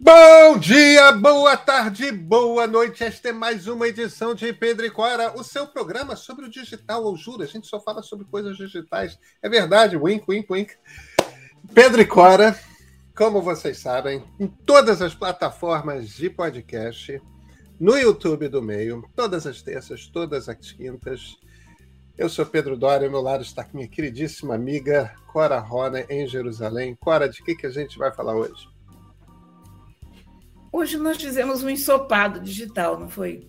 Bom dia, boa tarde, boa noite. Esta é mais uma edição de Pedro e Cora, o seu programa sobre o digital, ou juro, a gente só fala sobre coisas digitais. É verdade, wink, wink, wink. Pedro e Cora, como vocês sabem, em todas as plataformas de podcast, no YouTube do Meio, todas as terças, todas as quintas. Eu sou Pedro Dória, ao meu lado está minha queridíssima amiga Cora Rona, em Jerusalém. Cora, de que, que a gente vai falar hoje? Hoje nós fizemos um ensopado digital, não foi?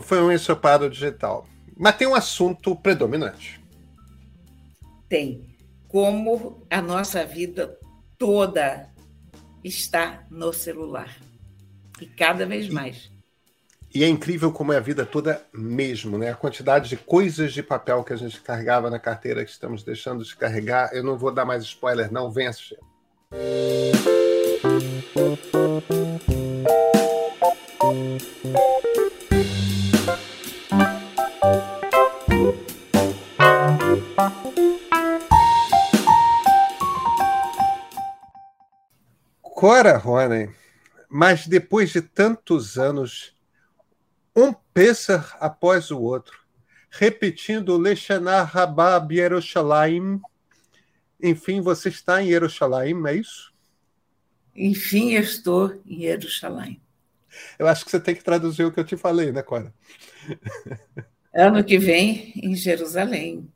Foi um ensopado digital. Mas tem um assunto predominante. Tem. Como a nossa vida toda está no celular. E cada vez mais. E é incrível como é a vida toda mesmo, né? A quantidade de coisas de papel que a gente carregava na carteira que estamos deixando de carregar. Eu não vou dar mais spoiler, não. Vem assistir. Cora Ronen, mas depois de tantos anos um Pessar após o outro, repetindo Lechanar Rabab Yerushalayim. Enfim, você está em Yerushalayim, é isso? Enfim, eu estou em Yerushalayim. Eu acho que você tem que traduzir o que eu te falei, né, Cora? Ano que vem, em Jerusalém.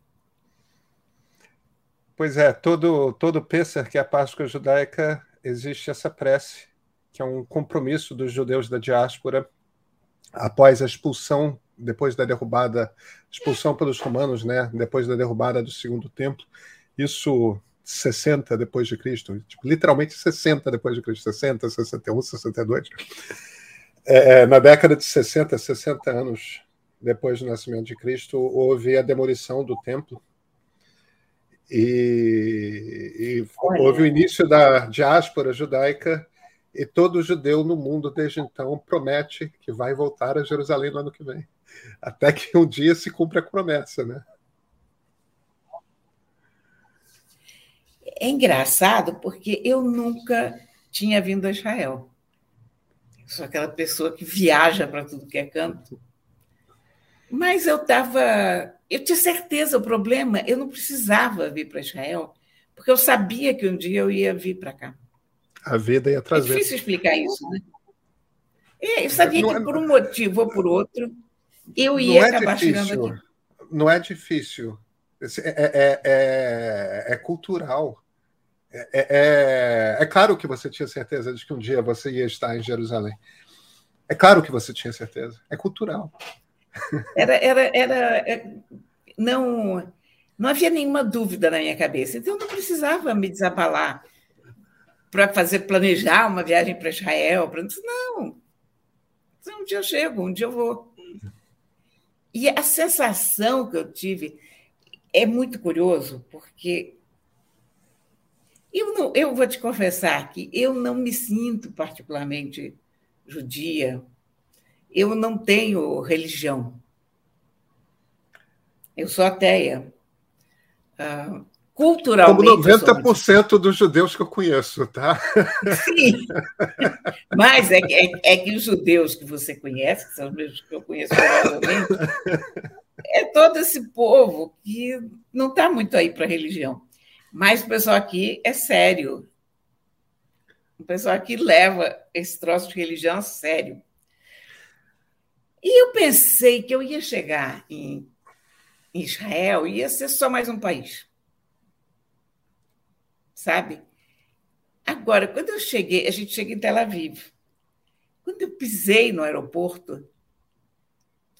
Pois é, todo, todo Pessar, que é a Páscoa judaica, existe essa prece, que é um compromisso dos judeus da diáspora após a expulsão, depois da derrubada, expulsão pelos romanos, né, depois da derrubada do segundo templo, isso 60 depois de Cristo, tipo, literalmente 60 depois de Cristo, 60, 61, 62. É, na década de 60, 60 anos depois do nascimento de Cristo, houve a demolição do templo e, e houve o início da diáspora judaica e todo judeu no mundo desde então promete que vai voltar a Jerusalém no ano que vem. Até que um dia se cumpra a promessa, né? É engraçado porque eu nunca tinha vindo a Israel. Sou aquela pessoa que viaja para tudo que é canto. Mas eu estava. Eu tinha certeza, o problema, eu não precisava vir para Israel, porque eu sabia que um dia eu ia vir para cá. A vida ia trazer. É difícil explicar isso, né? É, eu sabia não que é... por um motivo ou por outro eu ia é acabar difícil. chegando aqui. Não é difícil. É, é, é, é cultural. É, é, claro que você tinha certeza de que um dia você ia estar em Jerusalém. É claro que você tinha certeza. É cultural. Era, era, era não, não havia nenhuma dúvida na minha cabeça. Então, eu não precisava me desabalar para fazer planejar uma viagem para Israel. Pra... Não, um dia eu chego, um dia eu vou. E a sensação que eu tive é muito curioso, porque eu, não, eu vou te confessar que eu não me sinto particularmente judia, eu não tenho religião. Eu sou ateia. Uh, culturalmente. Como 90% dos judeus que eu conheço, tá? Sim. Mas é que, é, é, que os judeus que você conhece, que são os mesmos que eu conheço provavelmente, é todo esse povo que não está muito aí para a religião. Mas o pessoal aqui é sério. O pessoal aqui leva esse troço de religião a sério. E eu pensei que eu ia chegar em Israel, ia ser só mais um país sabe? Agora, quando eu cheguei, a gente chega em Tel Aviv. Quando eu pisei no aeroporto,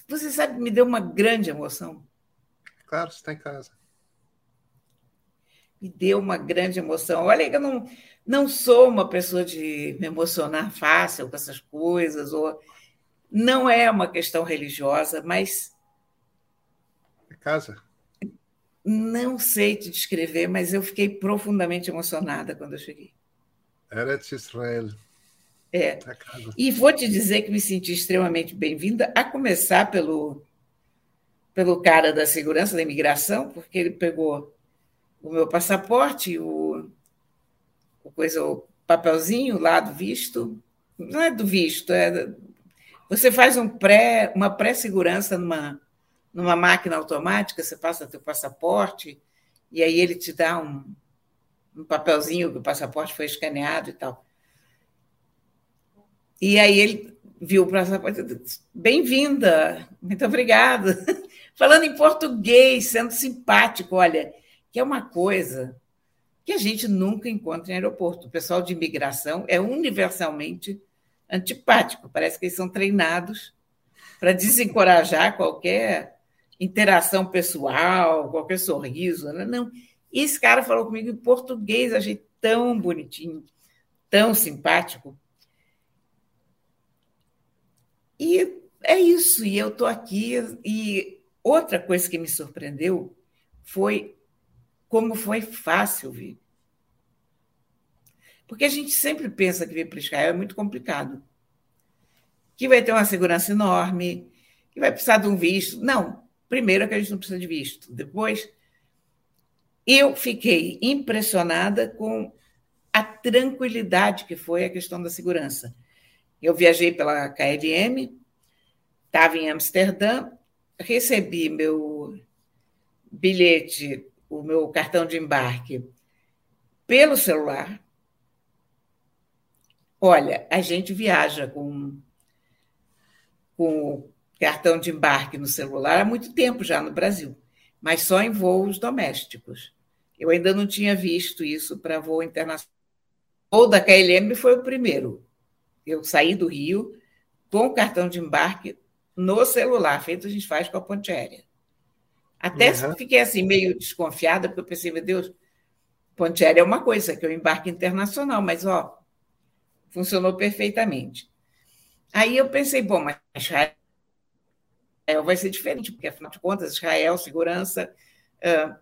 você sabe, me deu uma grande emoção. Claro, você está em casa. Me deu uma grande emoção. Olha, eu não, não sou uma pessoa de me emocionar fácil com essas coisas, ou não é uma questão religiosa, mas. É casa. Não sei te descrever, mas eu fiquei profundamente emocionada quando eu cheguei. Eretz Israel. É. E vou te dizer que me senti extremamente bem-vinda, a começar pelo, pelo cara da segurança da imigração, porque ele pegou o meu passaporte, o, o, coisa, o papelzinho lá do visto, não é do visto, é você faz um pré, uma pré-segurança numa, numa máquina automática, você passa teu passaporte e aí ele te dá um, um papelzinho que o passaporte foi escaneado e tal. E aí ele viu o passaporte, bem-vinda, muito obrigada. Falando em português, sendo simpático, olha, que é uma coisa que a gente nunca encontra em aeroporto. O pessoal de imigração é universalmente antipático, parece que eles são treinados para desencorajar qualquer interação pessoal, qualquer sorriso. Né? Não. E esse cara falou comigo em português, achei tão bonitinho, tão simpático. E é isso, e eu estou aqui. E outra coisa que me surpreendeu foi como foi fácil vir. Porque a gente sempre pensa que vir para Israel é muito complicado. Que vai ter uma segurança enorme, que vai precisar de um visto. Não, primeiro é que a gente não precisa de visto. Depois, eu fiquei impressionada com a tranquilidade que foi a questão da segurança. Eu viajei pela KLM, estava em Amsterdã, recebi meu bilhete, o meu cartão de embarque pelo celular. Olha, a gente viaja com, com cartão de embarque no celular há muito tempo já no Brasil, mas só em voos domésticos. Eu ainda não tinha visto isso para voo internacional. O da KLM foi o primeiro. Eu saí do Rio com o cartão de embarque no celular, feito a gente faz com a ponte aérea. Até uhum. fiquei assim meio desconfiada, porque eu pensei, meu Deus, ponte aérea é uma coisa, que eu embarque internacional, mas ó, funcionou perfeitamente. Aí eu pensei, bom, mas Israel vai ser diferente, porque afinal de contas, Israel, segurança. Uh,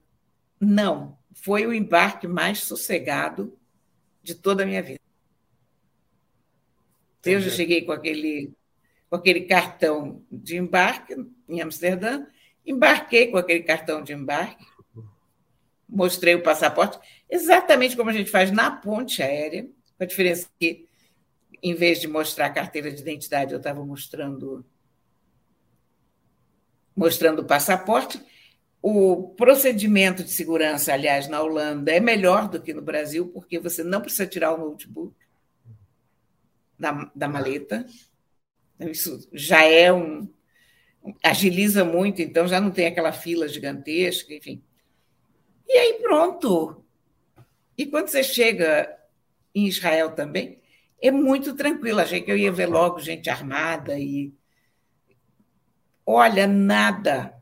não, foi o embarque mais sossegado de toda a minha vida. Eu já cheguei com aquele, com aquele cartão de embarque em Amsterdã, embarquei com aquele cartão de embarque, mostrei o passaporte, exatamente como a gente faz na ponte aérea, com a diferença que em vez de mostrar a carteira de identidade, eu estava mostrando mostrando o passaporte. O procedimento de segurança, aliás, na Holanda é melhor do que no Brasil, porque você não precisa tirar o notebook da, da maleta. Isso já é um. Agiliza muito, então já não tem aquela fila gigantesca, enfim. E aí pronto. E quando você chega em Israel também, é muito tranquilo. Achei que eu ia ver logo gente armada e. Olha, nada.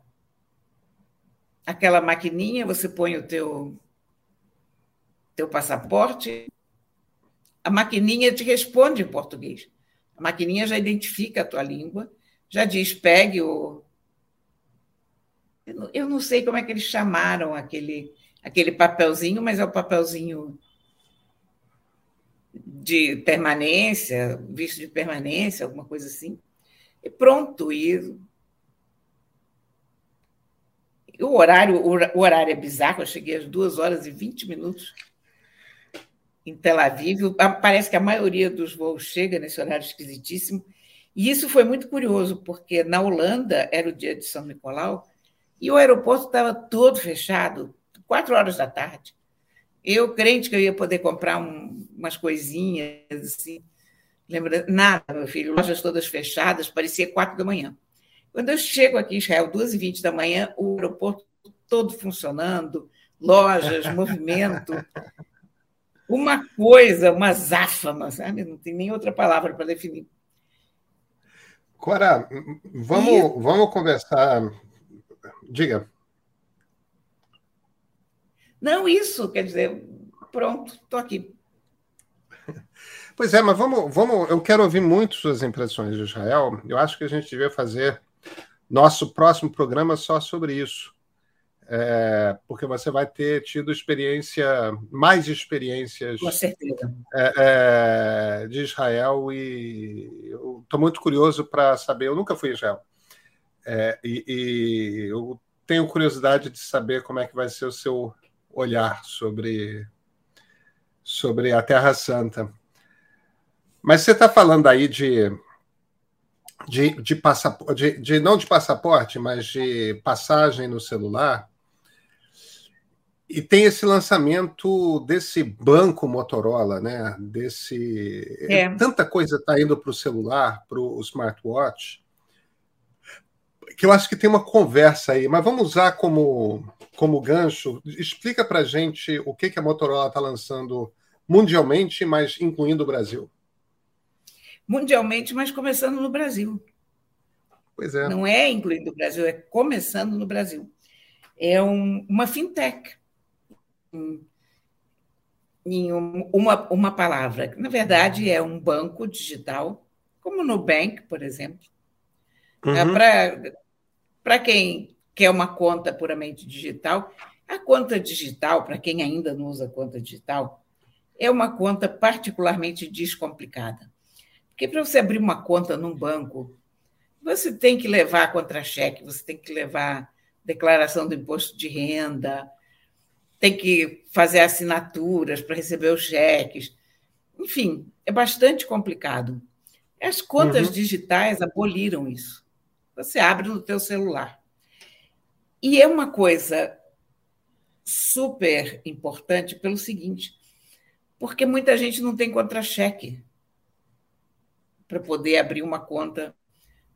Aquela maquininha, você põe o teu, teu passaporte, a maquininha te responde em português. A maquininha já identifica a tua língua, já diz, pegue o. Eu não sei como é que eles chamaram aquele, aquele papelzinho, mas é o papelzinho de permanência, visto de permanência, alguma coisa assim. E pronto, e o horário, o horário é bizarro, eu cheguei às duas horas e 20 minutos em Tel Aviv. Parece que a maioria dos voos chega nesse horário esquisitíssimo. E isso foi muito curioso, porque na Holanda era o dia de São Nicolau e o aeroporto estava todo fechado, quatro horas da tarde. Eu, crente que eu ia poder comprar um, umas coisinhas, assim, lembra? Nada, meu filho, lojas todas fechadas, parecia quatro da manhã. Quando eu chego aqui em Israel, duas e vinte da manhã, o aeroporto todo funcionando, lojas, movimento, uma coisa, uma záfama, sabe? Não tem nem outra palavra para definir. Cora, vamos, e... vamos conversar. Diga. Não, isso, quer dizer, pronto, estou aqui. Pois é, mas vamos, vamos. Eu quero ouvir muito suas impressões de Israel. Eu acho que a gente devia fazer nosso próximo programa só sobre isso. É, porque você vai ter tido experiência, mais experiências é, é, de Israel e eu estou muito curioso para saber. Eu nunca fui a Israel é, e, e, eu tenho curiosidade de saber como é que vai ser o seu olhar sobre, sobre a Terra Santa. Mas você está falando aí de, de, de, passaporte, de, de, não de passaporte, mas de passagem no celular. E tem esse lançamento desse banco Motorola, né? Desse é. tanta coisa está indo para o celular, para o smartwatch, que eu acho que tem uma conversa aí. Mas vamos usar como como gancho. Explica para gente o que que a Motorola está lançando mundialmente, mas incluindo o Brasil. Mundialmente, mas começando no Brasil. Pois é. Não é incluindo o Brasil, é começando no Brasil. É um, uma fintech em uma, uma palavra. Na verdade, é um banco digital, como o Nubank, por exemplo. Uhum. É para quem quer uma conta puramente digital, a conta digital, para quem ainda não usa conta digital, é uma conta particularmente descomplicada. Porque para você abrir uma conta num banco, você tem que levar contra-cheque, você tem que levar declaração do imposto de renda, tem que fazer assinaturas para receber os cheques. Enfim, é bastante complicado. As contas uhum. digitais aboliram isso. Você abre no teu celular. E é uma coisa super importante pelo seguinte, porque muita gente não tem contra-cheque para poder abrir uma conta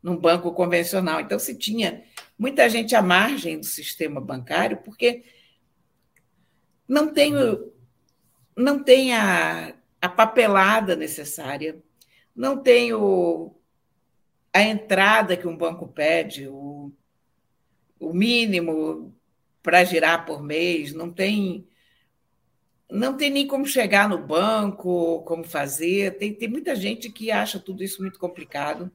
num banco convencional. Então, se tinha muita gente à margem do sistema bancário, porque não tem, não tem a, a papelada necessária, não tem o, a entrada que um banco pede, o, o mínimo para girar por mês, não tem não tem nem como chegar no banco, como fazer. Tem, tem muita gente que acha tudo isso muito complicado.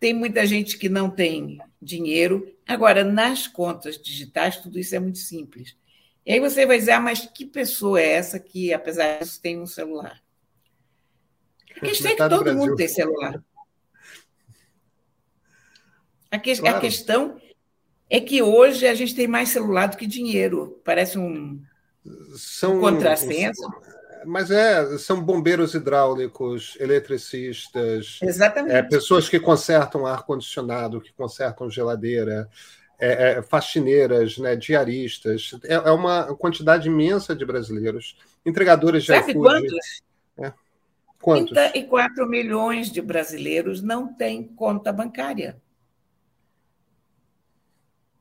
Tem muita gente que não tem dinheiro. Agora, nas contas digitais, tudo isso é muito simples. E aí você vai dizer, ah, mas que pessoa é essa que, apesar disso, tem um celular? A questão é que todo mundo tem celular. A, que, claro. a questão é que hoje a gente tem mais celular do que dinheiro. Parece um, São, um contrassenso. Mas é, são bombeiros hidráulicos, eletricistas, Exatamente. É, pessoas que consertam ar-condicionado, que consertam geladeira, é, é, faxineiras, né, diaristas, é, é, uma quantidade imensa de brasileiros, entregadores de Sabe iFood. quantos? É. Quantos? 34 milhões de brasileiros não têm conta bancária.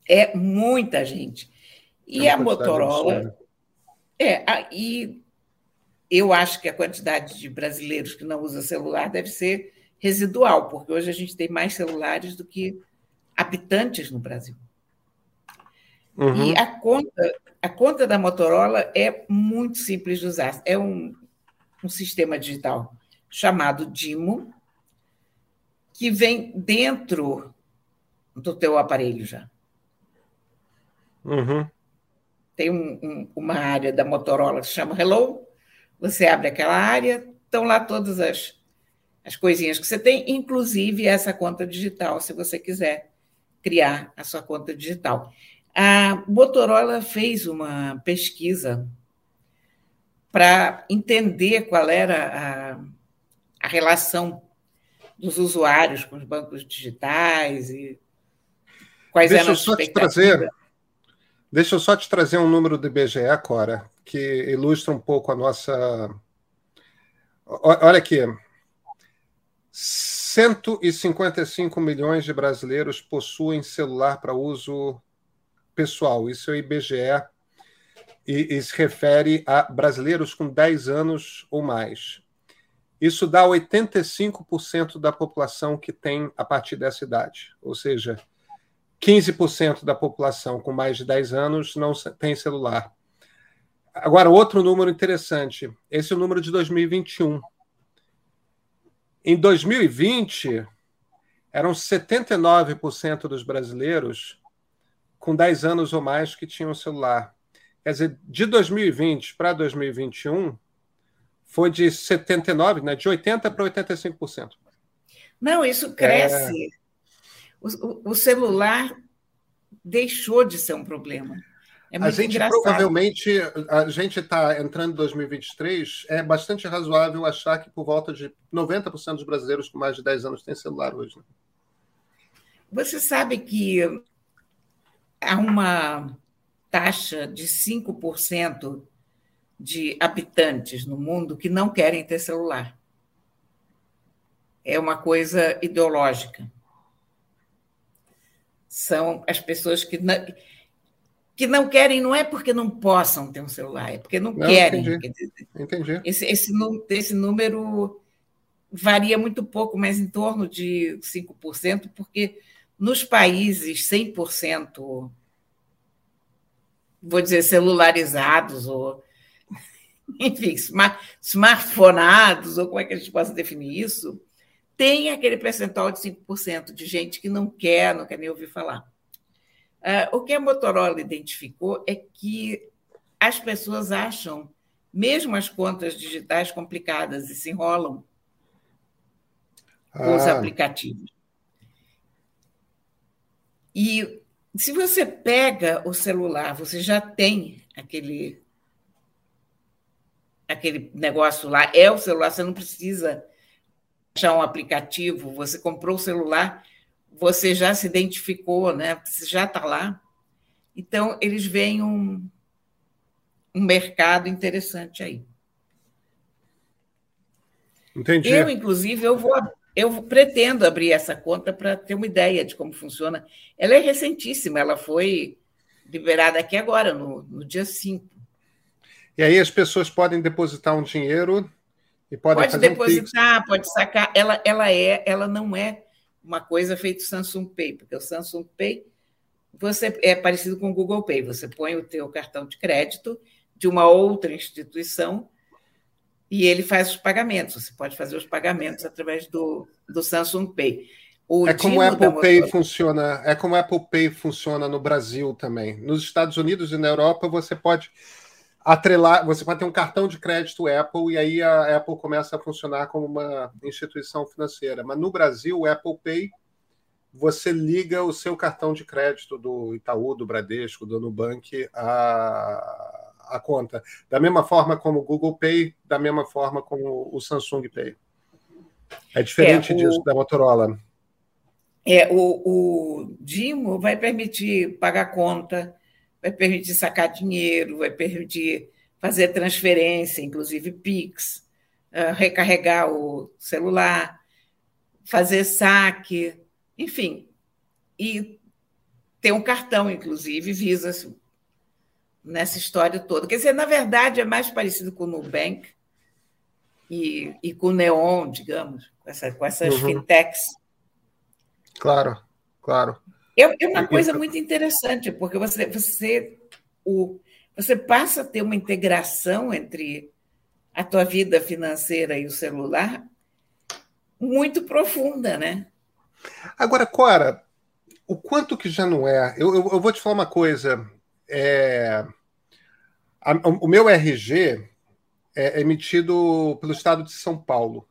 É muita gente. E é a Motorola. É, e eu acho que a quantidade de brasileiros que não usa celular deve ser residual, porque hoje a gente tem mais celulares do que habitantes no Brasil. Uhum. E a conta, a conta da Motorola é muito simples de usar. É um, um sistema digital chamado Dimo, que vem dentro do teu aparelho já. Uhum. Tem um, um, uma área da Motorola que se chama Hello. Você abre aquela área, estão lá todas as, as coisinhas que você tem, inclusive essa conta digital, se você quiser criar a sua conta digital. A Motorola fez uma pesquisa para entender qual era a, a, relação dos usuários com os bancos digitais e quais deixa eram as só te trazer, Deixa eu só te trazer um número do IBGE, Cora, que ilustra um pouco a nossa. Olha aqui. 155 milhões de brasileiros possuem celular para uso pessoal, isso é o IBGE, e, e se refere a brasileiros com 10 anos ou mais. Isso dá 85% da população que tem a partir dessa idade, ou seja, 15% da população com mais de 10 anos não tem celular. Agora, outro número interessante, esse é o número de 2021. Em 2020, eram 79% dos brasileiros com 10 anos ou mais que tinham celular. Quer dizer, de 2020 para 2021, foi de 79%, né, de 80% para 85%. Não, isso cresce. É... O, o, celular deixou de ser um problema. É a gente engraçado. provavelmente, a gente está entrando em 2023, é bastante razoável achar que por volta de 90% dos brasileiros com mais de 10 anos têm celular hoje. Né? Você sabe que há uma taxa de 5% de habitantes no mundo que não querem ter celular. É uma coisa ideológica. São as pessoas que não, que não querem, não é porque não possam ter um celular, é porque não, não querem. Entendi. entendi. Esse, esse, esse número varia muito pouco, mas em torno de 5%, porque nos países 100%, vou dizer, celularizados, ou, enfim, smart, smartphonados, ou como é que a gente possa definir isso, tem aquele percentual de 5% de gente que não quer, não quer nem ouvir falar. Uh, o que a Motorola identificou é que as pessoas acham, mesmo as contas digitais complicadas, e se enrolam com os ah. aplicativos. E se você pega o celular, você já tem aquele aquele negócio lá, é o celular, você não precisa achar um aplicativo, você comprou o celular, você já se identificou, né? Você já está lá. Então, eles veem um, um mercado interessante aí. Entendi. Eu, inclusive, eu vou eu pretendo abrir essa conta para ter uma ideia de como funciona. Ela é recentíssima, ela foi liberada aqui agora, no, no dia 5. E aí as pessoas podem depositar um dinheiro e podem pode fazer depositar, um pode sacar. Ela, ela é, ela não é uma coisa feita Samsung Pay, porque o Samsung Pay você é parecido com o Google Pay. Você põe o teu cartão de crédito de uma outra instituição e ele faz os pagamentos. Você pode fazer os pagamentos através do, do Samsung Pay. O é como o Apple Pay funciona. É como o Apple Pay funciona no Brasil também. Nos Estados Unidos e na Europa você pode atrelar, você pode ter um cartão de crédito Apple e aí a Apple começa a funcionar como uma instituição financeira. Mas no Brasil, o Apple Pay você liga o seu cartão de crédito do Itaú, do Bradesco, do Nubank a a conta. Da mesma forma como o Google Pay, da mesma forma como o Samsung Pay. É diferente é, o... disso da Motorola. É, o, o Dimo vai permitir pagar conta, vai permitir sacar dinheiro, vai permitir fazer transferência, inclusive Pix, uh, recarregar o celular, fazer saque, enfim. E tem um cartão, inclusive, Visa, nessa história toda. Quer dizer, na verdade, é mais parecido com o Nubank e, e com o Neon, digamos, com, essa, com essas uhum. fintechs. Claro, claro. É, é uma coisa muito interessante, porque você, você, o, você passa a ter uma integração entre a tua vida financeira e o celular muito profunda, né? Agora, Cora, o quanto que já não é? Eu, eu, eu vou te falar uma coisa é, a, o meu RG é emitido pelo estado de São Paulo.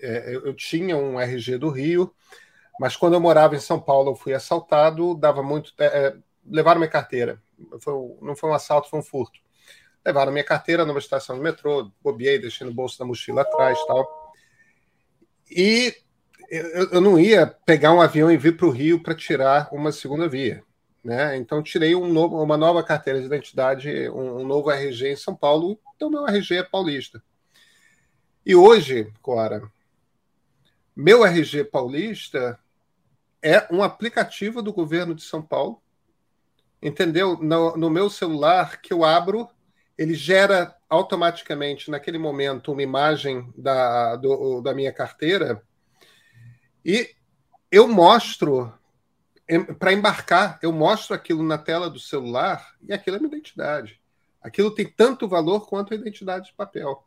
É, eu, eu, tinha um RG do Rio, mas quando eu morava em São Paulo, eu fui assaltado, dava muito. É, é levaram minha carteira. Foi, não foi um assalto, foi um furto. Levaram minha carteira numa estação de metrô, bobiei, deixei no bolso da mochila atrás tal. E eu, eu não ia pegar um avião e vir para o Rio para tirar uma segunda via. Né? Então tirei um novo, uma nova carteira de identidade, um, um, novo RG em São Paulo, então meu RG é paulista. E hoje, Cora, meu RG paulista é um aplicativo do governo de São Paulo, entendeu? No, no meu celular que eu abro, ele gera automaticamente naquele momento uma imagem da, do, da minha carteira e eu mostro para embarcar, eu mostro aquilo na tela do celular e aquilo é minha identidade. Aquilo tem tanto valor quanto a identidade de papel.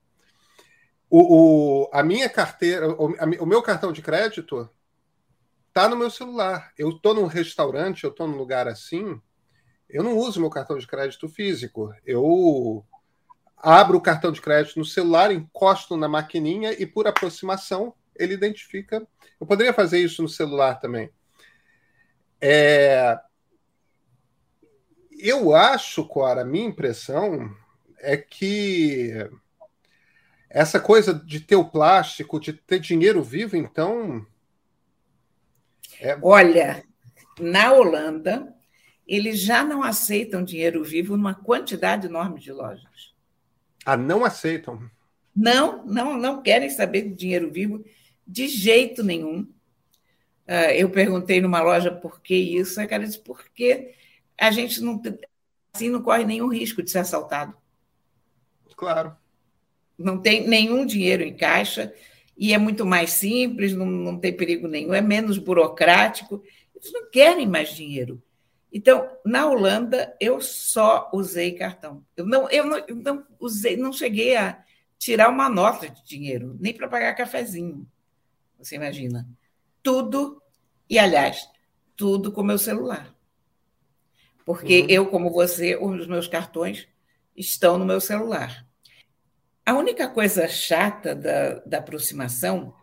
O, o a minha carteira, o, a, o, meu cartão de crédito está no meu celular. Eu estou num restaurante, eu estou num lugar assim, eu não uso meu cartão de crédito físico. Eu abro o cartão de crédito no celular, encosto na maquininha e por aproximação ele identifica. Eu poderia fazer isso no celular também é... eu acho, Cora, a minha impressão é que essa coisa de ter o plástico, de ter dinheiro vivo, então. É... Olha, na Holanda, eles já não aceitam dinheiro vivo numa quantidade enorme de lojas. Ah, não aceitam? Não, não, não querem saber de dinheiro vivo de jeito nenhum. Uh, eu perguntei numa loja por que isso, a cara disse, porque a gente não, assim, não corre nenhum risco de ser assaltado. Claro. Não tem nenhum dinheiro em caixa e é muito mais simples, não, não tem perigo nenhum, é menos burocrático. Eles não querem mais dinheiro. Então, na Holanda, eu só usei cartão. Eu não, eu não, eu não usei, não cheguei a tirar uma nota de dinheiro, nem para pagar cafezinho. Você imagina? Tudo, e aliás, tudo com meu celular. Porque uhum. eu, como você, os meus cartões estão no meu celular. A única coisa chata da, da aproximação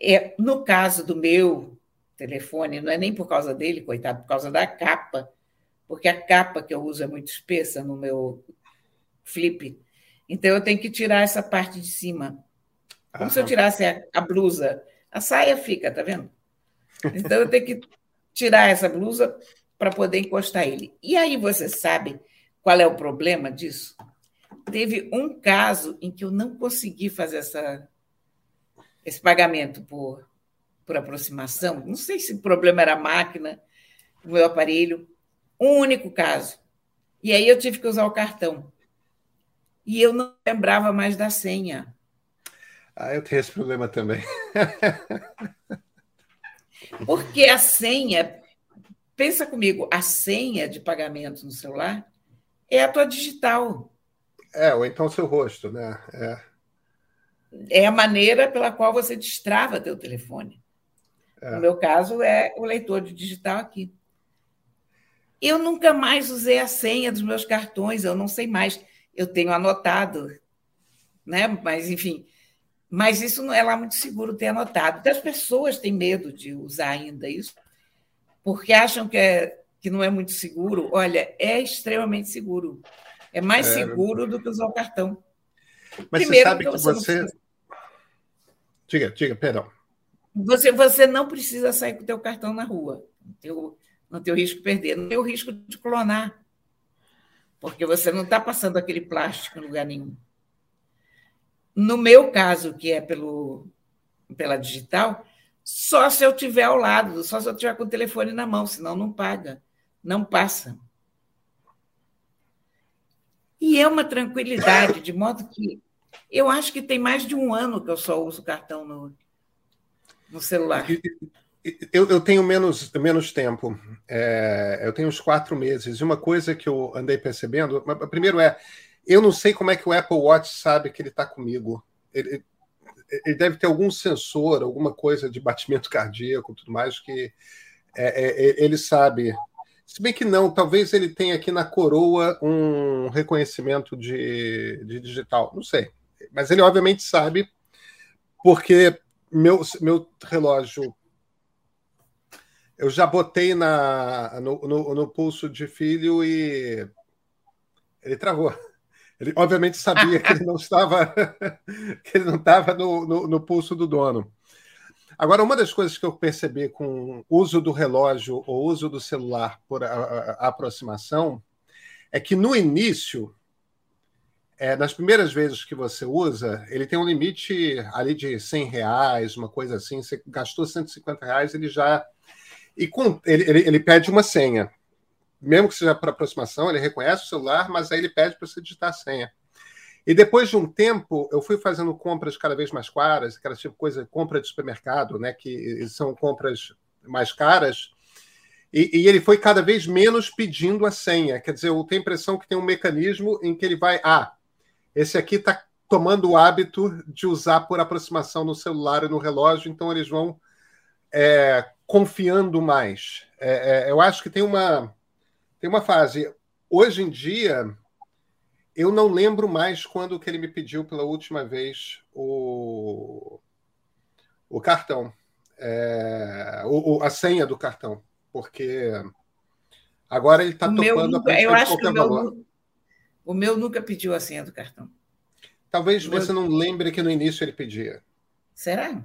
é, no caso do meu telefone, não é nem por causa dele, coitado, por causa da capa, porque a capa que eu uso é muito espessa no meu flip. Então eu tenho que tirar essa parte de cima. Como Aham. se eu tirasse a, a, blusa. A saia fica, tá vendo? Então eu tenho que tirar essa blusa para poder encostar ele. E aí você sabe qual é o problema disso? Teve um caso em que eu não consegui fazer essa, esse pagamento por por aproximação. Não sei se o problema era a máquina, o meu aparelho. Um único caso. E aí eu tive que usar o cartão. E eu não lembrava mais da senha. Ah, eu tenho esse problema também. Porque a senha, pensa comigo, a senha de pagamento no celular é a tua digital. É, ou então o seu rosto, né? É. é a maneira pela qual você destrava teu telefone. É. No meu caso, é o leitor de digital aqui. Eu nunca mais usei a senha dos meus cartões, eu não sei mais. Eu tenho anotado, né? Mas, enfim, mas isso não é lá muito seguro ter anotado. As pessoas têm medo de usar ainda isso, porque acham que, é, que não é muito seguro. Olha, é extremamente seguro. É mais é... seguro do que usar o cartão. Mas Primeiro, você sabe que você. você... Precisa... Diga, diga, perdão. Você, você não precisa sair com o teu cartão na rua. Não tem, o, não tem o risco de perder. Não tem o risco de clonar. Porque você não está passando aquele plástico em lugar nenhum. No meu caso, que é pelo, pela digital, só se eu tiver ao lado, só se eu tiver com o telefone na mão, senão não paga, não passa. E é uma tranquilidade, de modo que eu acho que tem mais de um ano que eu só uso cartão no, no celular? Eu, eu tenho menos, menos tempo. É, eu tenho uns quatro meses. E uma coisa que eu andei percebendo, primeiro é, eu não sei como é que o Apple Watch sabe que ele está comigo. Ele, ele, deve ter algum sensor, alguma coisa de batimento cardíaco, tudo mais que é, é, é, ele sabe. Se bem que não, talvez ele tenha aqui na coroa um reconhecimento de, de digital, não sei. Mas ele obviamente sabe, porque meu, meu relógio eu já botei na, no, no, no, pulso de filho e ele travou. Ele obviamente sabia que ele não estava que ele não estava no, no, no, pulso do dono. Agora, uma das coisas que eu percebi com o uso do relógio ou uso do celular por a, a, a aproximação é que no início é, nas primeiras vezes que você usa, ele tem um limite ali de 100 reais, uma coisa assim. Você gastou 150 reais, ele já. E com, ele, ele, ele pede uma senha. Mesmo que seja para aproximação, ele reconhece o celular, mas aí ele pede para você digitar a senha. E depois de um tempo, eu fui fazendo compras cada vez mais caras, aquela tipo coisa, compra de supermercado, né? Que são compras mais caras. E, e, ele foi cada vez menos pedindo a senha. Quer dizer, eu tenho a impressão que tem um mecanismo em que ele vai. Ah, esse aqui está tomando o hábito de usar por aproximação no celular e no relógio, então eles vão é, confiando mais. É, é, eu acho que tem uma, tem uma fase. Hoje em dia, eu não lembro mais quando que ele me pediu pela última vez o, o cartão, é, o, a senha do cartão, porque Agora ele está topando nunca, a Eu acho que o meu, o meu nunca pediu a senha do cartão. Talvez você não lembre que no início ele pedia. Será?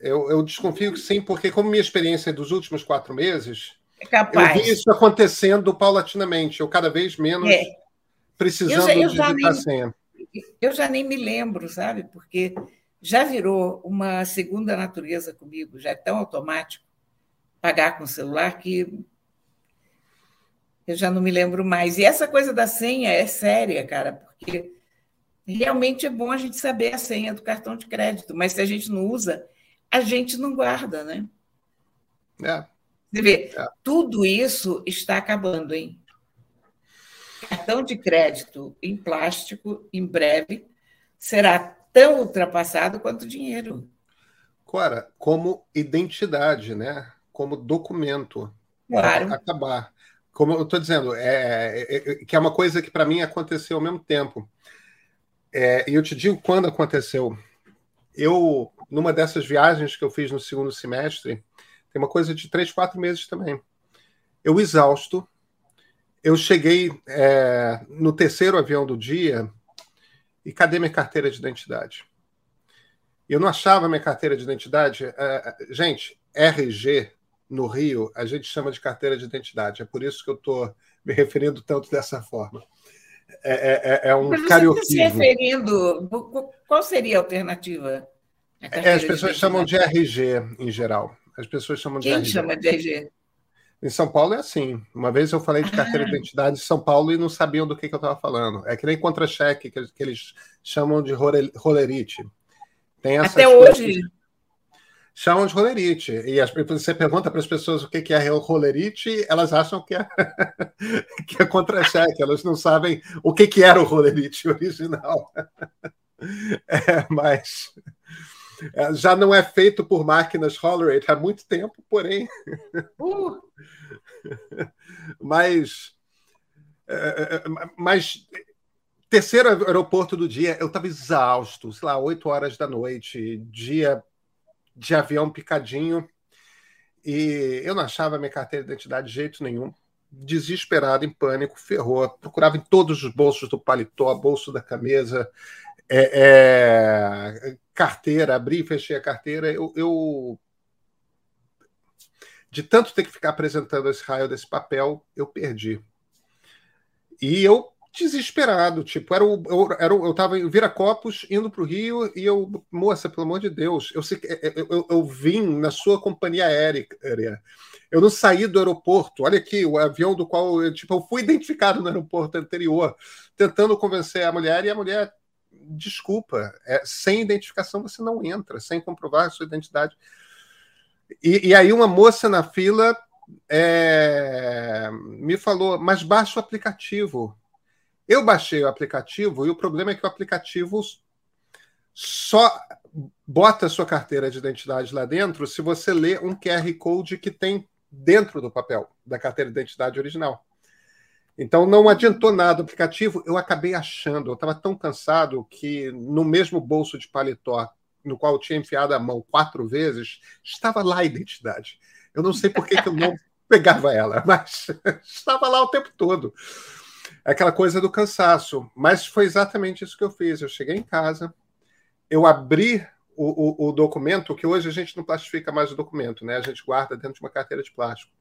Eu, eu, desconfio que sim, porque como minha experiência é dos últimos quatro meses, é capaz. eu vi isso acontecendo paulatinamente, eu cada vez menos é. precisando eu eu digitar nem, senha. Eu já nem me lembro, sabe? Porque já virou uma segunda natureza comigo, já é tão automático pagar com o celular que eu já não me lembro mais. E essa coisa da senha é séria, cara, porque realmente é bom a gente saber a senha do cartão de crédito, mas se a gente não usa, a gente não guarda, né? É. Você vê, é. tudo isso está acabando, hein? Cartão de crédito em plástico, em breve, será tão ultrapassado quanto dinheiro. Cora, como identidade, né? Como documento. Claro. Acabar como eu estou dizendo, é, é, é, que é uma coisa que para mim aconteceu ao mesmo tempo. É, e eu te digo quando aconteceu. Eu, numa dessas viagens que eu fiz no segundo semestre, tem uma coisa de três, quatro meses também. Eu exausto, eu cheguei é, no terceiro avião do dia e cadê minha carteira de identidade? Eu não achava minha carteira de identidade. É, gente, RG no Rio, a gente chama de carteira de identidade. É por isso que eu estou me referindo tanto dessa forma. É, é, é, é um carioquismo. se referindo, qual seria a alternativa? A é, as pessoas chamam de RG em geral. As pessoas chamam de Quem RG. chama de RG? Em São Paulo é assim. Uma vez eu falei de carteira ah. de identidade em São Paulo e não sabiam do que, que eu estava falando. É que nem contra-cheque, que, que, eles chamam de rolerite. Até hoje, chamam de rolerite. E as, você pergunta para as pessoas o que é rolerite, elas acham que é, que é contra-cheque, elas não sabem o que, que era o rolerite original. É, mas já não é feito por máquinas Hollerate há muito tempo, porém. Uh. mas. É, é, mas terceiro aeroporto do dia, eu estava exausto, sei lá, 8 horas da noite, dia de avião picadinho. E eu não achava minha carteira de identidade de jeito nenhum. Desesperado, em pânico, ferrou. Procurava em todos os bolsos do paletó, bolso da camisa, é, é, carteira, abri e fechei a carteira. Eu, eu, de tanto ter que ficar apresentando esse raio desse papel, eu perdi. E eu desesperado, tipo, era o, eu, era o, eu tava em Viracopos, indo para o Rio, e eu, moça, pelo amor de Deus, eu, eu, eu, eu vim na sua companhia aérea, eu não saí do aeroporto, olha aqui, o avião do qual, eu, tipo, eu fui identificado no aeroporto anterior, tentando convencer a mulher, e a mulher, desculpa, é, sem identificação você não entra, sem comprovar a sua identidade. E, e aí uma moça na fila é, me falou, mas baixa o aplicativo. Eu baixei o aplicativo e o problema é que o aplicativo só bota a sua carteira de identidade lá dentro se você lê um QR Code que tem dentro do papel da carteira de identidade original. Então não adiantou nada o aplicativo, eu acabei achando, eu estava tão cansado que no mesmo bolso de paletó no qual eu tinha enfiado a mão quatro vezes, estava lá a identidade. Eu não sei por que, que eu não pegava ela, mas estava lá o tempo todo. Aquela coisa do cansaço. Mas foi exatamente isso que eu fiz. Eu cheguei em casa, eu abri o, o, o, documento, que hoje a gente não plastifica mais o documento, né? A gente guarda dentro de uma carteira de plástico.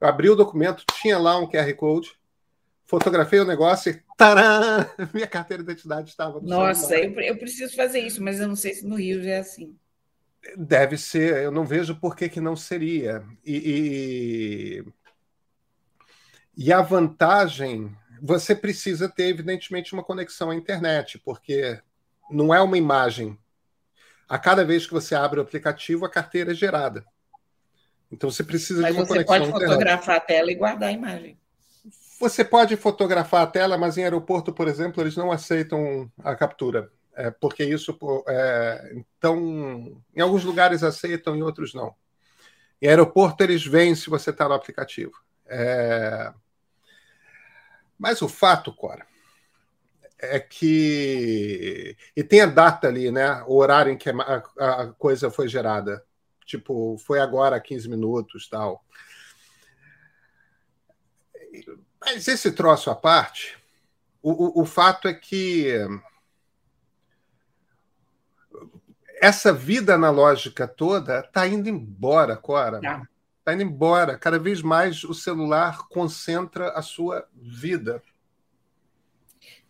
Eu abri o documento, tinha lá um QR Code, fotografei o negócio e! Minha carteira de identidade estava no Nossa, eu, eu, preciso fazer isso, mas eu não sei se no Rio já é assim. Deve ser, eu não vejo por que, que não seria. E, e, e a vantagem você precisa ter, evidentemente, uma conexão à internet, porque não é uma imagem. A cada vez que você abre o aplicativo, a carteira é gerada. Então você precisa mas de uma conexão. Mas você pode fotografar a tela e guardar a imagem. Você pode fotografar a tela, mas em aeroporto, por exemplo, eles não aceitam a captura. É, porque isso. É, então, em alguns lugares aceitam, em outros não. Em aeroporto, eles veem se você está no aplicativo. É, mas o fato, Cora, é que. E tem a data ali, né? O horário em que a, a coisa foi gerada. Tipo, foi agora, 15 minutos tal. Mas esse troço à parte, o, o, o fato é que essa vida analógica toda está indo embora, Cora. Está tá indo embora. Cada vez mais o celular concentra a sua vida.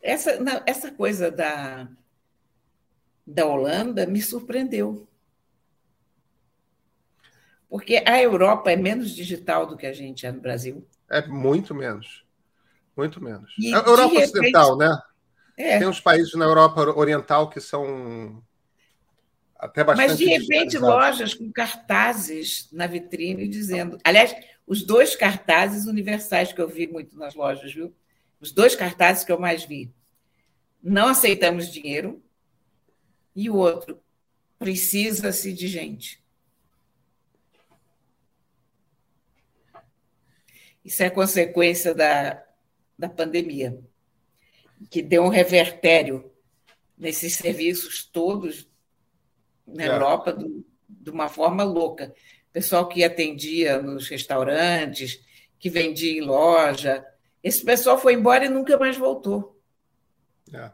Essa, não, essa coisa da, da Holanda me surpreendeu. Porque a Europa é menos digital do que a gente é no Brasil. É muito menos. Muito menos. E, a Europa repente, Ocidental, né? É. Tem uns países na Europa Oriental que são até bastante. Mas, de repente, lojas com cartazes na vitrine dizendo. Aliás, os dois cartazes universais que eu vi muito nas lojas, viu? Os dois cartazes que eu mais vi. Não aceitamos dinheiro. E o outro, precisa-se de gente. Isso é consequência da, da pandemia, que deu um revertério nesses serviços todos na é. Europa do, de uma forma louca. Pessoal que atendia nos restaurantes, que vendia em loja. Esse pessoal foi embora e nunca mais voltou. É.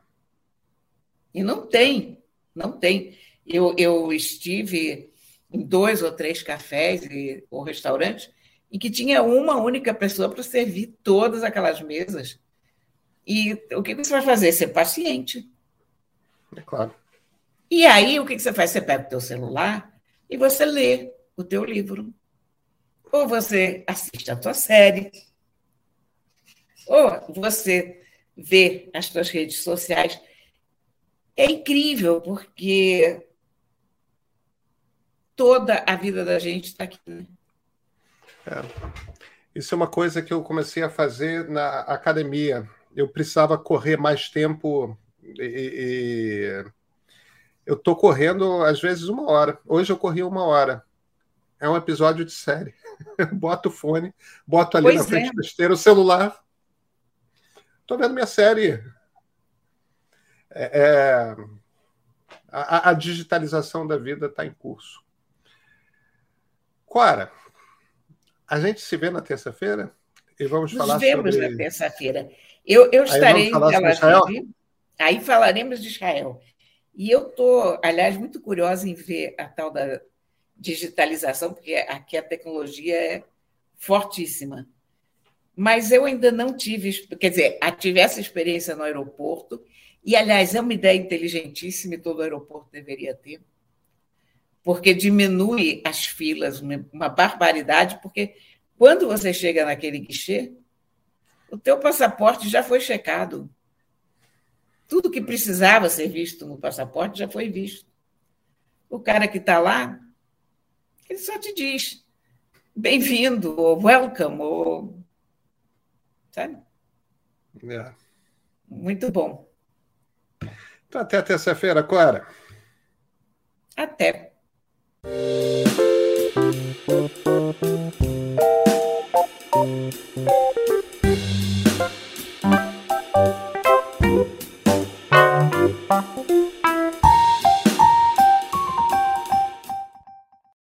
E não tem, não tem. Eu, eu estive em dois ou três cafés e, ou restaurantes em que tinha uma única pessoa para servir todas aquelas mesas. E o que você vai fazer? Ser paciente. É claro. E aí, o que você faz? Você pega o teu celular e você lê o teu livro. Ou você assiste a tua série. Ou você vê as tuas redes sociais. É incrível, porque toda a vida da gente está aqui. Né? É. Isso é uma coisa que eu comecei a fazer na academia. Eu precisava correr mais tempo e, e eu tô correndo às vezes uma hora. Hoje eu corri uma hora. É um episódio de série. boto o fone, boto ali pois na frente é. da esteira o celular. Tô vendo minha série. É, é... A, a, digitalização da vida está em curso. Cora, a gente se vê na terça-feira e vamos Nos falar vemos sobre... na terça-feira. Eu, eu estarei em Tel Aviv, aí falaremos de Israel. E eu estou, aliás, muito curiosa em ver a tal da digitalização, porque aqui a tecnologia é fortíssima. Mas eu ainda não tive, quer dizer, tive essa experiência no aeroporto, e, aliás, é uma ideia inteligentíssima e todo aeroporto deveria ter, porque diminui as filas, uma barbaridade, porque quando você chega naquele guichê, o teu passaporte já foi checado. Tudo que precisava ser visto no passaporte já foi visto. O cara que está lá, ele só te diz bem-vindo, ou welcome, ou. Sabe? É. Muito bom. Então, até terça-feira, Clara. Até. Thank you.